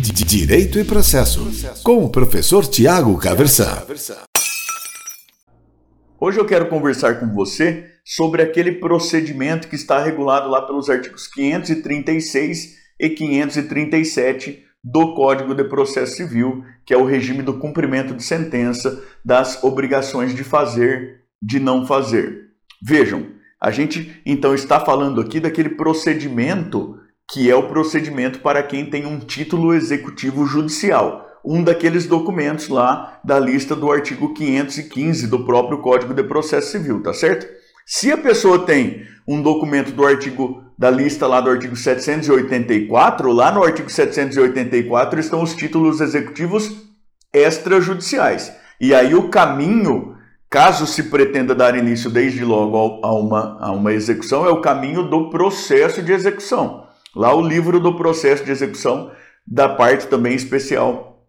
Direito e Processo, com o professor Tiago Caversan. Hoje eu quero conversar com você sobre aquele procedimento que está regulado lá pelos artigos 536 e 537 do Código de Processo Civil, que é o regime do cumprimento de sentença, das obrigações de fazer, de não fazer. Vejam, a gente então está falando aqui daquele procedimento que é o procedimento para quem tem um título executivo judicial, um daqueles documentos lá da lista do artigo 515 do próprio Código de Processo Civil, tá certo? Se a pessoa tem um documento do artigo da lista lá do artigo 784, lá no artigo 784 estão os títulos executivos extrajudiciais. E aí o caminho, caso se pretenda dar início desde logo a uma, a uma execução, é o caminho do processo de execução. Lá o livro do processo de execução da parte também especial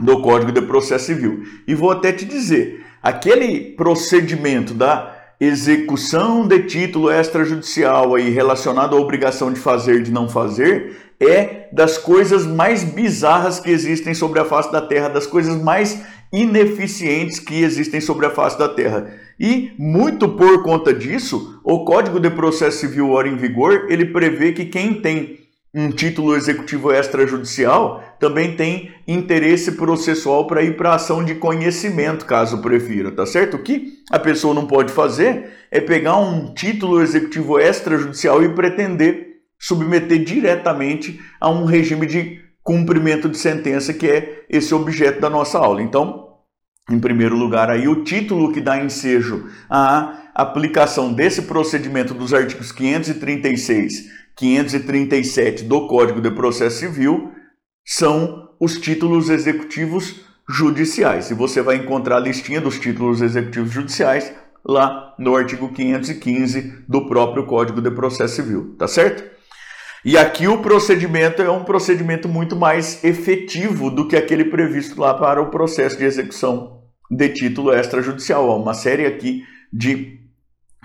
do Código de Processo Civil. E vou até te dizer, aquele procedimento da execução de título extrajudicial aí relacionado à obrigação de fazer de não fazer é das coisas mais bizarras que existem sobre a face da Terra, das coisas mais ineficientes que existem sobre a face da Terra. E muito por conta disso, o Código de Processo Civil ora em vigor, ele prevê que quem tem um título executivo extrajudicial também tem interesse processual para ir para ação de conhecimento, caso prefira, tá certo? O que a pessoa não pode fazer é pegar um título executivo extrajudicial e pretender submeter diretamente a um regime de cumprimento de sentença, que é esse objeto da nossa aula. Então, em primeiro lugar, aí o título que dá ensejo à aplicação desse procedimento dos artigos 536 537 do Código de Processo Civil são os títulos executivos judiciais. E você vai encontrar a listinha dos títulos executivos judiciais lá no artigo 515 do próprio Código de Processo Civil, tá certo? E aqui o procedimento é um procedimento muito mais efetivo do que aquele previsto lá para o processo de execução de título extrajudicial. Há uma série aqui de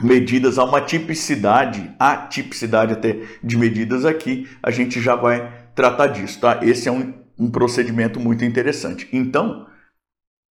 medidas, há uma tipicidade, a tipicidade até de medidas aqui, a gente já vai tratar disso, tá? Esse é um, um procedimento muito interessante. Então,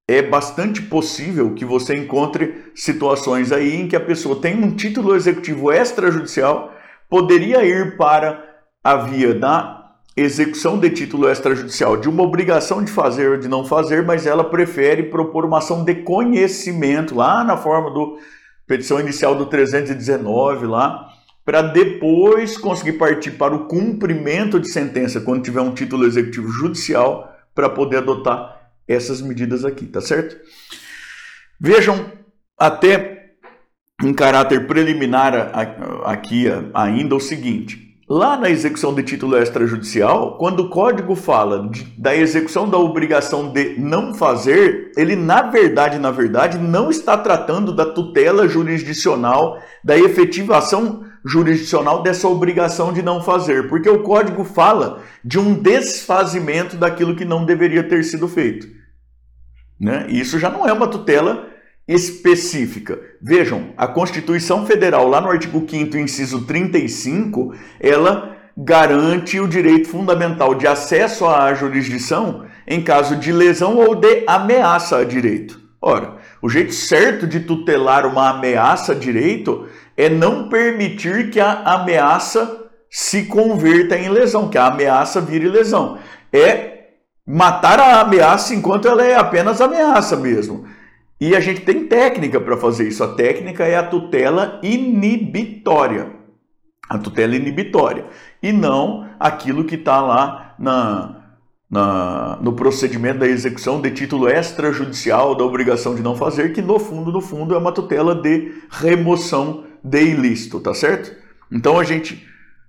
é bastante possível que você encontre situações aí em que a pessoa tem um título executivo extrajudicial, poderia ir para a via da execução de título extrajudicial de uma obrigação de fazer ou de não fazer, mas ela prefere propor uma ação de conhecimento lá na forma do petição inicial do 319 lá, para depois conseguir partir para o cumprimento de sentença quando tiver um título executivo judicial para poder adotar essas medidas aqui, tá certo? Vejam até em caráter preliminar aqui ainda o seguinte: Lá na execução de título extrajudicial, quando o código fala de, da execução da obrigação de não fazer, ele na verdade, na verdade, não está tratando da tutela jurisdicional, da efetivação jurisdicional dessa obrigação de não fazer, porque o código fala de um desfazimento daquilo que não deveria ter sido feito. Né? Isso já não é uma tutela específica. Vejam, a Constituição Federal, lá no artigo 5 inciso 35, ela garante o direito fundamental de acesso à jurisdição em caso de lesão ou de ameaça a direito. Ora, o jeito certo de tutelar uma ameaça a direito é não permitir que a ameaça se converta em lesão, que a ameaça vire lesão. É matar a ameaça enquanto ela é apenas ameaça mesmo. E a gente tem técnica para fazer isso. A técnica é a tutela inibitória. A tutela inibitória. E não aquilo que está lá na, na, no procedimento da execução de título extrajudicial da obrigação de não fazer, que no fundo, no fundo, é uma tutela de remoção de ilícito, tá certo? Então a gente,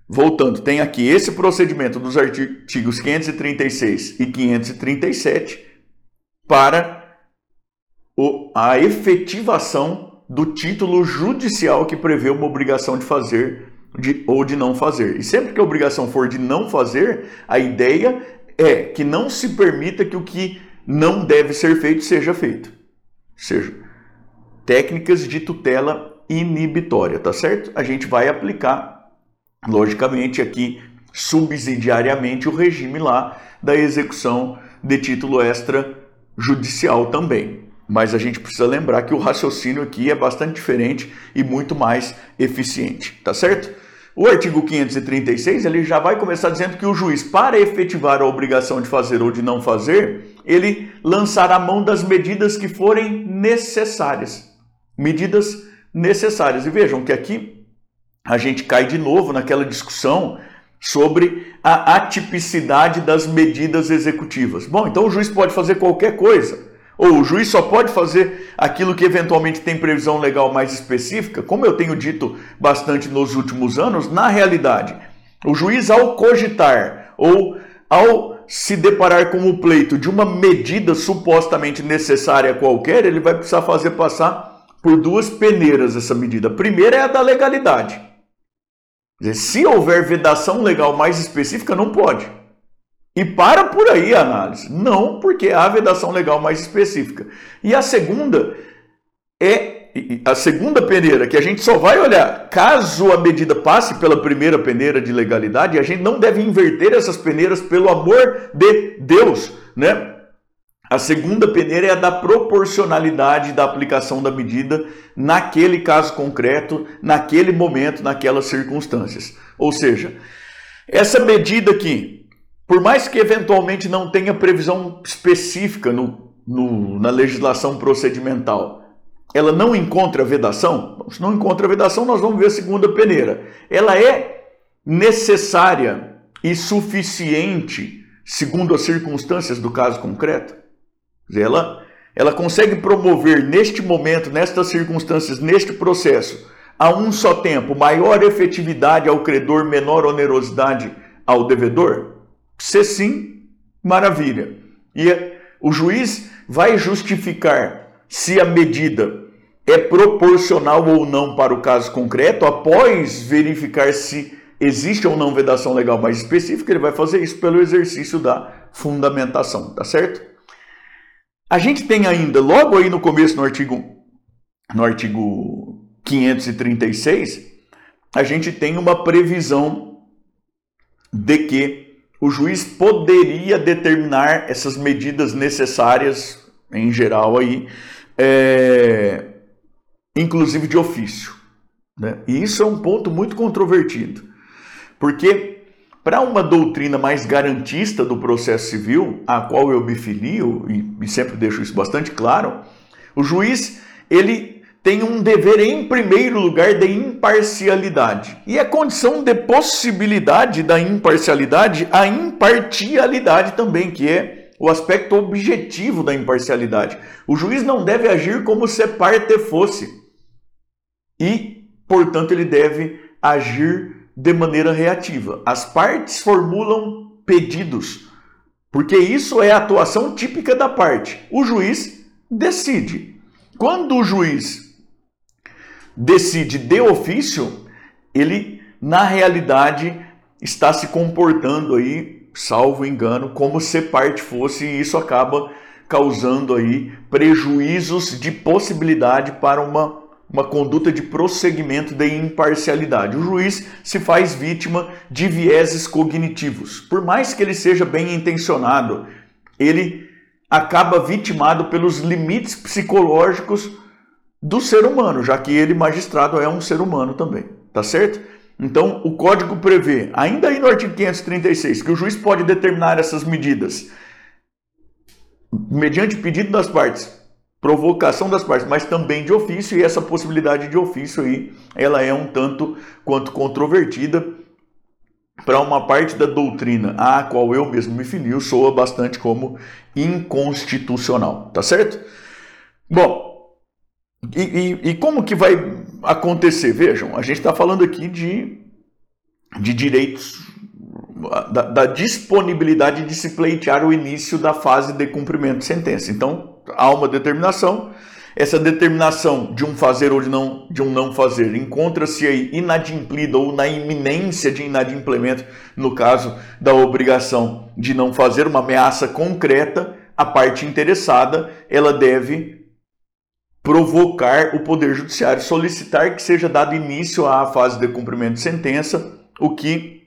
voltando, tem aqui esse procedimento dos artigos 536 e 537 para a efetivação do título judicial que prevê uma obrigação de fazer de, ou de não fazer. E sempre que a obrigação for de não fazer, a ideia é que não se permita que o que não deve ser feito seja feito. Ou seja, técnicas de tutela inibitória, tá certo? A gente vai aplicar, logicamente, aqui subsidiariamente o regime lá da execução de título extrajudicial também. Mas a gente precisa lembrar que o raciocínio aqui é bastante diferente e muito mais eficiente, tá certo? O artigo 536 ele já vai começar dizendo que o juiz, para efetivar a obrigação de fazer ou de não fazer, ele lançará mão das medidas que forem necessárias. Medidas necessárias. E vejam que aqui a gente cai de novo naquela discussão sobre a atipicidade das medidas executivas. Bom, então o juiz pode fazer qualquer coisa. Ou o juiz só pode fazer aquilo que eventualmente tem previsão legal mais específica, como eu tenho dito bastante nos últimos anos, na realidade, o juiz ao cogitar ou ao se deparar com o pleito de uma medida supostamente necessária qualquer, ele vai precisar fazer passar por duas peneiras essa medida. A primeira é a da legalidade. Se houver vedação legal mais específica, não pode. E para por aí a análise. Não, porque há vedação legal mais específica. E a segunda é a segunda peneira, que a gente só vai olhar caso a medida passe pela primeira peneira de legalidade, a gente não deve inverter essas peneiras pelo amor de Deus, né? A segunda peneira é a da proporcionalidade da aplicação da medida naquele caso concreto, naquele momento, naquelas circunstâncias. Ou seja, essa medida aqui, por mais que eventualmente não tenha previsão específica no, no, na legislação procedimental, ela não encontra vedação? Se não encontra vedação, nós vamos ver a segunda peneira. Ela é necessária e suficiente segundo as circunstâncias do caso concreto? Ela, ela consegue promover neste momento, nestas circunstâncias, neste processo, a um só tempo, maior efetividade ao credor, menor onerosidade ao devedor? Se sim, maravilha. E o juiz vai justificar se a medida é proporcional ou não para o caso concreto, após verificar se existe ou não vedação legal mais específica, ele vai fazer isso pelo exercício da fundamentação, tá certo? A gente tem ainda, logo aí no começo, no artigo, no artigo 536, a gente tem uma previsão de que o juiz poderia determinar essas medidas necessárias, em geral, aí, é, inclusive de ofício. Né? E isso é um ponto muito controvertido, porque para uma doutrina mais garantista do processo civil, a qual eu me filio, e, e sempre deixo isso bastante claro, o juiz ele tem um dever, em primeiro lugar, de imparcialidade. E a condição de possibilidade da imparcialidade, a impartialidade também, que é o aspecto objetivo da imparcialidade. O juiz não deve agir como se parte fosse. E, portanto, ele deve agir de maneira reativa. As partes formulam pedidos, porque isso é a atuação típica da parte. O juiz decide. Quando o juiz decide de ofício, ele na realidade está se comportando aí, salvo engano, como se parte fosse e isso acaba causando aí prejuízos de possibilidade para uma uma conduta de prosseguimento de imparcialidade. O juiz se faz vítima de vieses cognitivos. Por mais que ele seja bem intencionado, ele acaba vitimado pelos limites psicológicos do ser humano, já que ele, magistrado, é um ser humano também, tá certo? Então, o código prevê, ainda aí no artigo 536, que o juiz pode determinar essas medidas mediante pedido das partes, provocação das partes, mas também de ofício, e essa possibilidade de ofício aí, ela é um tanto quanto controvertida para uma parte da doutrina a qual eu mesmo me filio, soa bastante como inconstitucional, tá certo? Bom, e, e, e, como que vai acontecer? Vejam, a gente está falando aqui de, de direitos, da, da, disponibilidade de se pleitear o início da fase de cumprimento de sentença. Então, há uma determinação, essa determinação de um fazer ou de, não, de um não fazer encontra-se aí inadimplida ou na iminência de inadimplemento, no caso da obrigação de não fazer uma ameaça concreta, a parte interessada ela deve provocar o Poder Judiciário, solicitar que seja dado início à fase de cumprimento de sentença, o que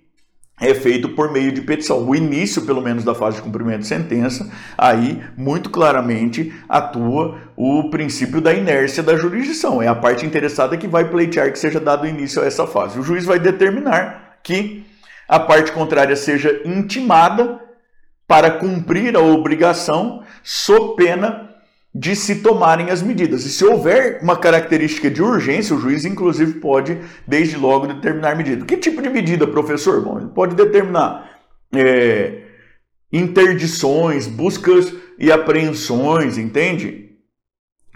é feito por meio de petição. O início, pelo menos, da fase de cumprimento de sentença, aí muito claramente atua o princípio da inércia da jurisdição. É a parte interessada que vai pleitear que seja dado início a essa fase. O juiz vai determinar que a parte contrária seja intimada para cumprir a obrigação, sob pena de se tomarem as medidas. E se houver uma característica de urgência, o juiz, inclusive, pode, desde logo, determinar medida. Que tipo de medida, professor? Bom, ele pode determinar é, interdições, buscas e apreensões, entende?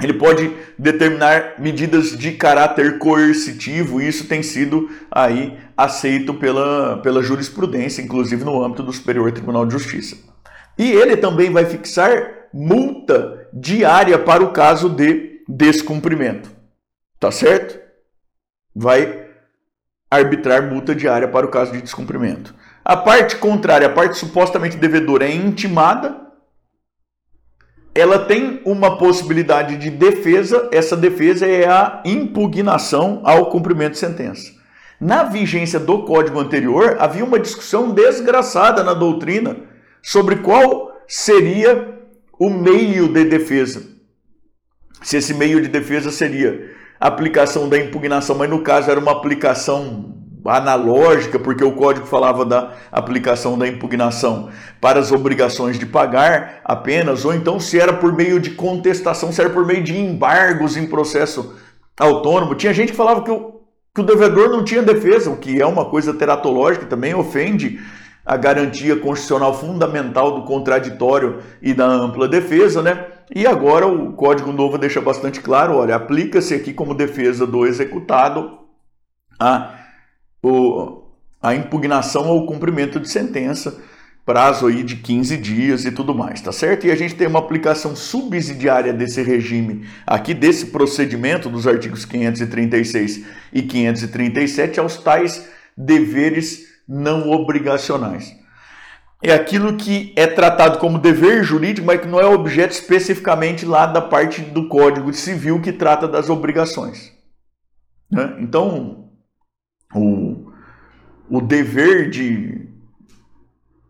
Ele pode determinar medidas de caráter coercitivo, e isso tem sido aí aceito pela, pela jurisprudência, inclusive no âmbito do Superior Tribunal de Justiça. E ele também vai fixar multa diária para o caso de descumprimento. Tá certo? Vai arbitrar multa diária para o caso de descumprimento. A parte contrária, a parte supostamente devedora, é intimada. Ela tem uma possibilidade de defesa, essa defesa é a impugnação ao cumprimento de sentença. Na vigência do código anterior, havia uma discussão desgraçada na doutrina sobre qual seria o meio de defesa. Se esse meio de defesa seria aplicação da impugnação, mas no caso era uma aplicação analógica, porque o código falava da aplicação da impugnação para as obrigações de pagar apenas, ou então se era por meio de contestação, se era por meio de embargos em processo autônomo. Tinha gente que falava que o, que o devedor não tinha defesa, o que é uma coisa teratológica, também ofende a garantia constitucional fundamental do contraditório e da ampla defesa, né? E agora o Código Novo deixa bastante claro, olha, aplica-se aqui como defesa do executado a, o, a impugnação ou cumprimento de sentença, prazo aí de 15 dias e tudo mais, tá certo? E a gente tem uma aplicação subsidiária desse regime aqui, desse procedimento dos artigos 536 e 537 aos tais deveres não obrigacionais. É aquilo que é tratado como dever jurídico, mas que não é objeto especificamente lá da parte do Código Civil que trata das obrigações. Né? Então, o, o dever de.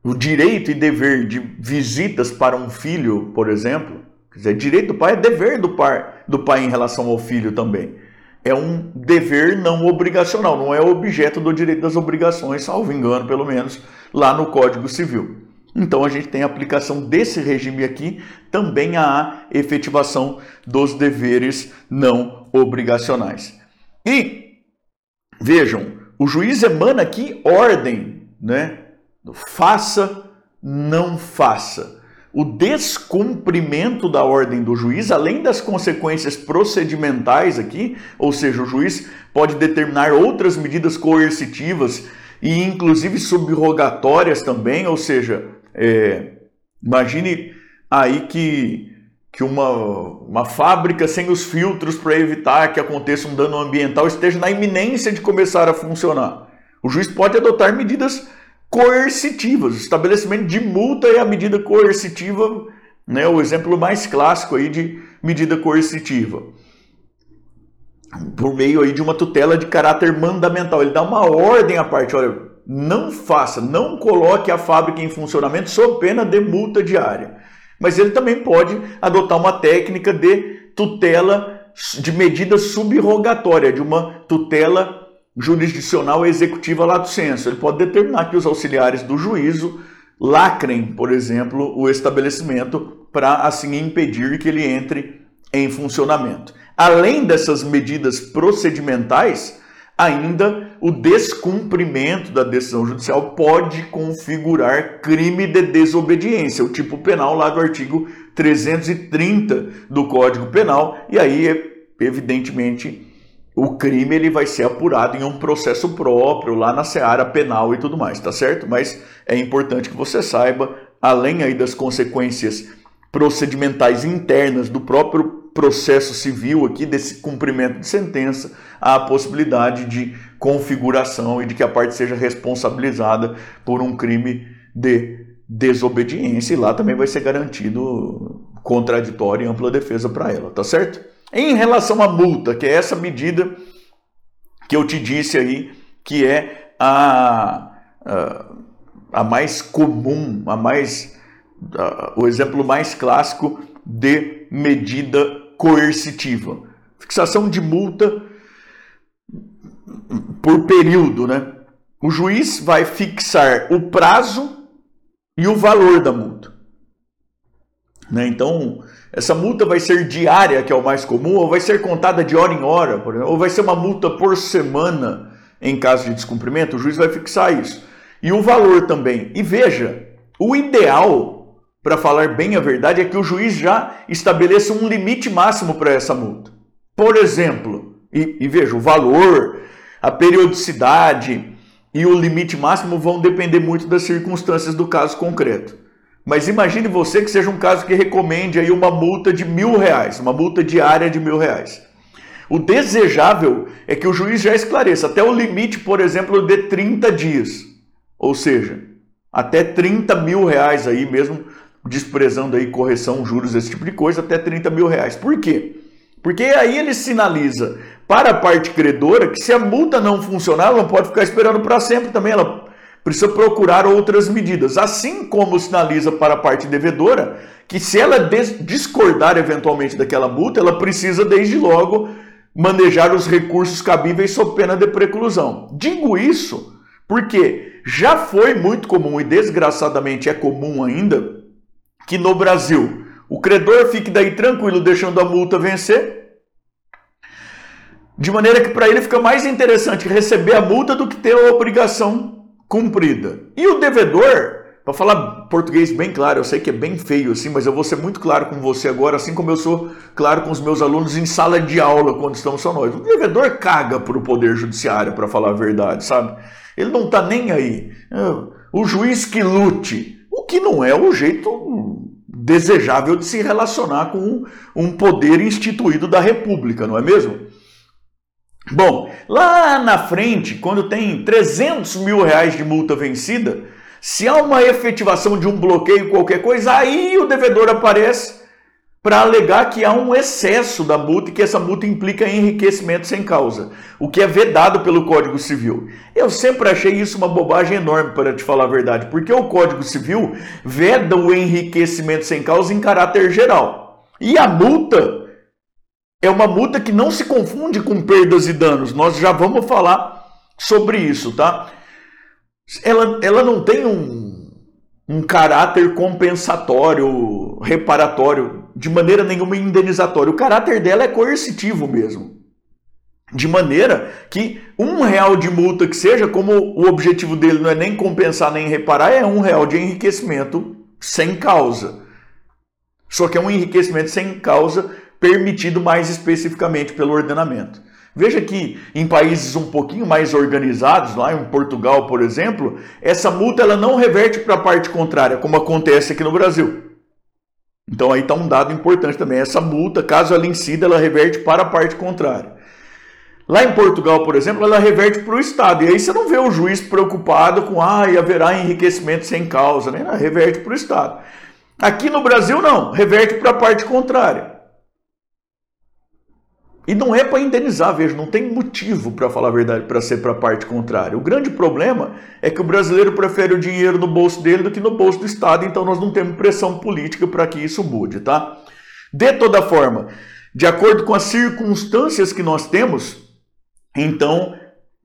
O direito e dever de visitas para um filho, por exemplo, quer dizer, direito do pai é dever do pai, do pai em relação ao filho também é um dever não obrigacional, não é objeto do direito das obrigações, salvo engano, pelo menos, lá no Código Civil. Então a gente tem a aplicação desse regime aqui também à efetivação dos deveres não obrigacionais. E vejam, o juiz emana aqui ordem, né? Faça, não faça o descumprimento da ordem do juiz, além das consequências procedimentais aqui, ou seja, o juiz pode determinar outras medidas coercitivas e inclusive subrogatórias também, ou seja, é, imagine aí que, que uma, uma fábrica sem os filtros para evitar que aconteça um dano ambiental esteja na iminência de começar a funcionar. O juiz pode adotar medidas coercitivas. Estabelecimento de multa é a medida coercitiva, né, o exemplo mais clássico aí de medida coercitiva. Por meio aí de uma tutela de caráter mandamental. Ele dá uma ordem à parte, olha, não faça, não coloque a fábrica em funcionamento sob pena de multa diária. Mas ele também pode adotar uma técnica de tutela de medida subrogatória, de uma tutela jurisdicional executiva lato senso. Ele pode determinar que os auxiliares do juízo lacrem, por exemplo, o estabelecimento para assim impedir que ele entre em funcionamento. Além dessas medidas procedimentais, ainda o descumprimento da decisão judicial pode configurar crime de desobediência, o tipo penal lá do artigo 330 do Código Penal, e aí, evidentemente, o crime ele vai ser apurado em um processo próprio, lá na seara penal e tudo mais, tá certo? Mas é importante que você saiba, além aí das consequências procedimentais internas do próprio processo civil aqui, desse cumprimento de sentença, há a possibilidade de configuração e de que a parte seja responsabilizada por um crime de desobediência, e lá também vai ser garantido contraditório e ampla defesa para ela, tá certo? Em relação à multa, que é essa medida que eu te disse aí, que é a, a a mais comum, a mais uh, o exemplo mais clássico de medida coercitiva. Fixação de multa por período, né? O juiz vai fixar o prazo e o valor da multa. Né? Então, essa multa vai ser diária, que é o mais comum, ou vai ser contada de hora em hora, exemplo, ou vai ser uma multa por semana em caso de descumprimento, o juiz vai fixar isso. E o valor também. E veja, o ideal, para falar bem a verdade, é que o juiz já estabeleça um limite máximo para essa multa. Por exemplo, e, e veja, o valor, a periodicidade e o limite máximo vão depender muito das circunstâncias do caso concreto. Mas imagine você que seja um caso que recomende aí uma multa de mil reais, uma multa diária de mil reais. O desejável é que o juiz já esclareça até o limite, por exemplo, de 30 dias. Ou seja, até 30 mil reais aí mesmo, desprezando aí correção, juros, esse tipo de coisa, até 30 mil reais. Por quê? Porque aí ele sinaliza para a parte credora que se a multa não funcionar, ela não pode ficar esperando para sempre também. Ela precisa procurar outras medidas. Assim como sinaliza para a parte devedora que se ela discordar eventualmente daquela multa, ela precisa desde logo manejar os recursos cabíveis sob pena de preclusão. Digo isso porque já foi muito comum e desgraçadamente é comum ainda que no Brasil o credor fique daí tranquilo deixando a multa vencer, de maneira que para ele fica mais interessante receber a multa do que ter a obrigação cumprida. E o devedor, para falar português bem claro, eu sei que é bem feio assim, mas eu vou ser muito claro com você agora, assim como eu sou claro com os meus alunos em sala de aula quando estamos só nós. O devedor caga para o poder judiciário, para falar a verdade, sabe? Ele não está nem aí. É, o juiz que lute, o que não é o jeito desejável de se relacionar com um poder instituído da República, não é mesmo? Bom, lá na frente, quando tem 300 mil reais de multa vencida, se há uma efetivação de um bloqueio, qualquer coisa, aí o devedor aparece para alegar que há um excesso da multa e que essa multa implica enriquecimento sem causa, o que é vedado pelo Código Civil. Eu sempre achei isso uma bobagem enorme, para te falar a verdade, porque o Código Civil veda o enriquecimento sem causa em caráter geral. E a multa é uma multa que não se confunde com perdas e danos. Nós já vamos falar sobre isso, tá? Ela, ela não tem um, um caráter compensatório, reparatório, de maneira nenhuma indenizatório. O caráter dela é coercitivo mesmo. De maneira que um real de multa que seja, como o objetivo dele não é nem compensar nem reparar, é um real de enriquecimento sem causa. Só que é um enriquecimento sem causa permitido mais especificamente pelo ordenamento. Veja que em países um pouquinho mais organizados, lá em Portugal, por exemplo, essa multa ela não reverte para a parte contrária, como acontece aqui no Brasil. Então aí está um dado importante também. Essa multa, caso ela incida, ela reverte para a parte contrária. Lá em Portugal, por exemplo, ela reverte para o Estado. E aí você não vê o juiz preocupado com, ah, haverá enriquecimento sem causa, né? Ela reverte para o Estado. Aqui no Brasil, não, reverte para a parte contrária. E não é para indenizar, veja, não tem motivo, para falar a verdade, para ser para a parte contrária. O grande problema é que o brasileiro prefere o dinheiro no bolso dele do que no bolso do Estado, então nós não temos pressão política para que isso mude, tá? De toda forma, de acordo com as circunstâncias que nós temos, então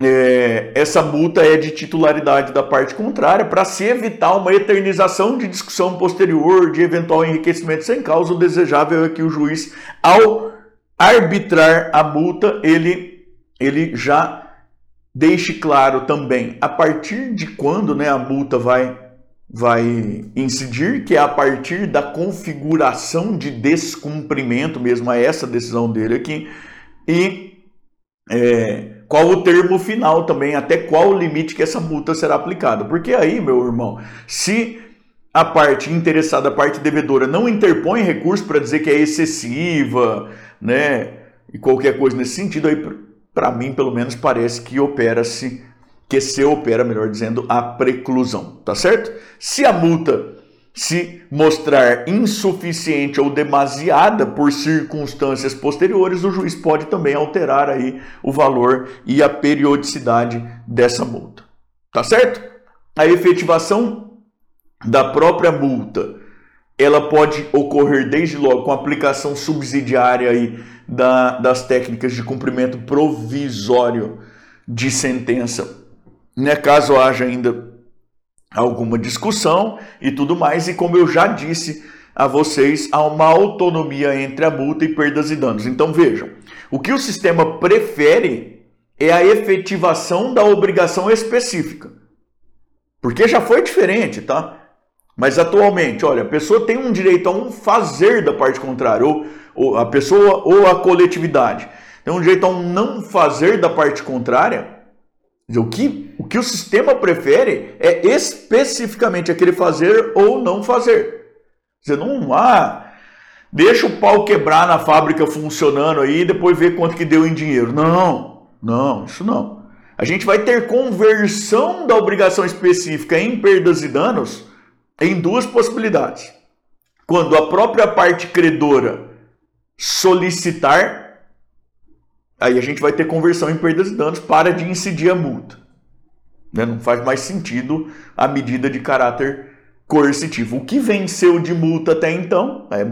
é, essa multa é de titularidade da parte contrária para se evitar uma eternização de discussão posterior de eventual enriquecimento sem causa. O desejável é que o juiz, ao arbitrar a multa, ele, ele já deixe claro também a partir de quando né, a multa vai, vai incidir, que é a partir da configuração de descumprimento, mesmo é essa decisão dele aqui, e é, qual o termo final também, até qual o limite que essa multa será aplicada. Porque aí, meu irmão, se a parte interessada, a parte devedora, não interpõe recurso para dizer que é excessiva, né? E qualquer coisa nesse sentido, aí para mim, pelo menos, parece que opera-se, que se opera, melhor dizendo, a preclusão, tá certo? Se a multa se mostrar insuficiente ou demasiada por circunstâncias posteriores, o juiz pode também alterar aí o valor e a periodicidade dessa multa. Tá certo? a efetivação da própria multa, ela pode ocorrer desde logo com aplicação subsidiária aí da, das técnicas de cumprimento provisório de sentença, né, caso haja ainda alguma discussão e tudo mais, e como eu já disse a vocês, há uma autonomia entre a multa e perdas e danos. Então vejam, o que o sistema prefere é a efetivação da obrigação específica. Porque já foi diferente, tá? Mas atualmente, olha, a pessoa tem um direito a um fazer da parte contrária, ou, ou a pessoa ou a coletividade tem um direito a um não fazer da parte contrária. O que, o que o sistema prefere é especificamente aquele fazer ou não fazer. Você não, ah, deixa o pau quebrar na fábrica funcionando aí e depois ver quanto que deu em dinheiro. Não, não, isso não. A gente vai ter conversão da obrigação específica em perdas e danos em duas possibilidades. Quando a própria parte credora solicitar, aí a gente vai ter conversão em perdas e danos para de incidir a multa. Né? Não faz mais sentido a medida de caráter coercitivo. O que venceu de multa até então é,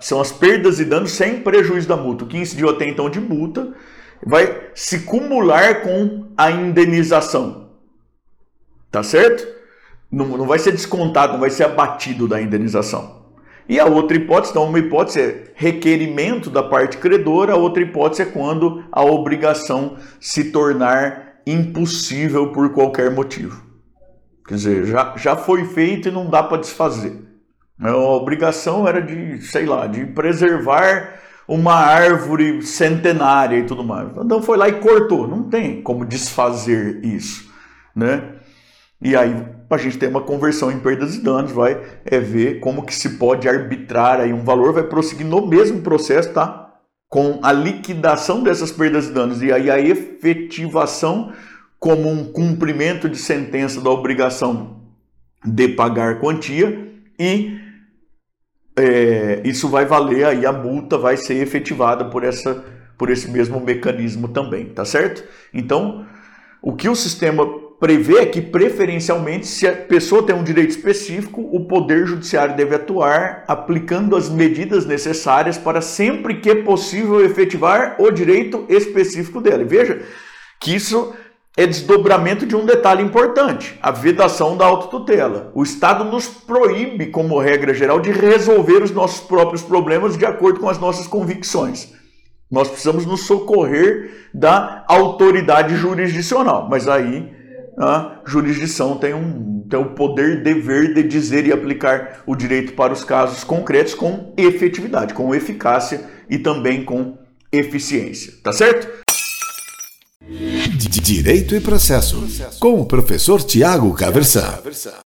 são as perdas e danos sem prejuízo da multa. O que incidiu até então de multa vai se cumular com a indenização. Tá certo? Não, não vai ser descontado, não vai ser abatido da indenização. E a outra hipótese, então, uma hipótese é requerimento da parte credora, a outra hipótese é quando a obrigação se tornar impossível por qualquer motivo. Quer dizer, já, já foi feito e não dá para desfazer. A obrigação era de, sei lá, de preservar uma árvore centenária e tudo mais. Então foi lá e cortou. Não tem como desfazer isso, né? E aí a gente tem uma conversão em perdas e danos, vai é ver como que se pode arbitrar aí um valor, vai prosseguir no mesmo processo, tá? Com a liquidação dessas perdas e danos e aí a efetivação como um cumprimento de sentença da obrigação de pagar quantia e é, isso vai valer aí a multa vai ser efetivada por essa por esse mesmo mecanismo também, tá certo? Então, o que o sistema prevê que preferencialmente se a pessoa tem um direito específico, o poder judiciário deve atuar aplicando as medidas necessárias para sempre que possível efetivar o direito específico dela. E veja que isso é desdobramento de um detalhe importante, a vedação da autotutela. O Estado nos proíbe, como regra geral, de resolver os nossos próprios problemas de acordo com as nossas convicções. Nós precisamos nos socorrer da autoridade jurisdicional, mas aí a jurisdição tem, um, tem o poder, dever de dizer e aplicar o direito para os casos concretos com efetividade, com eficácia e também com eficiência. Tá certo? Direito e Processo, com o professor Tiago Caversan.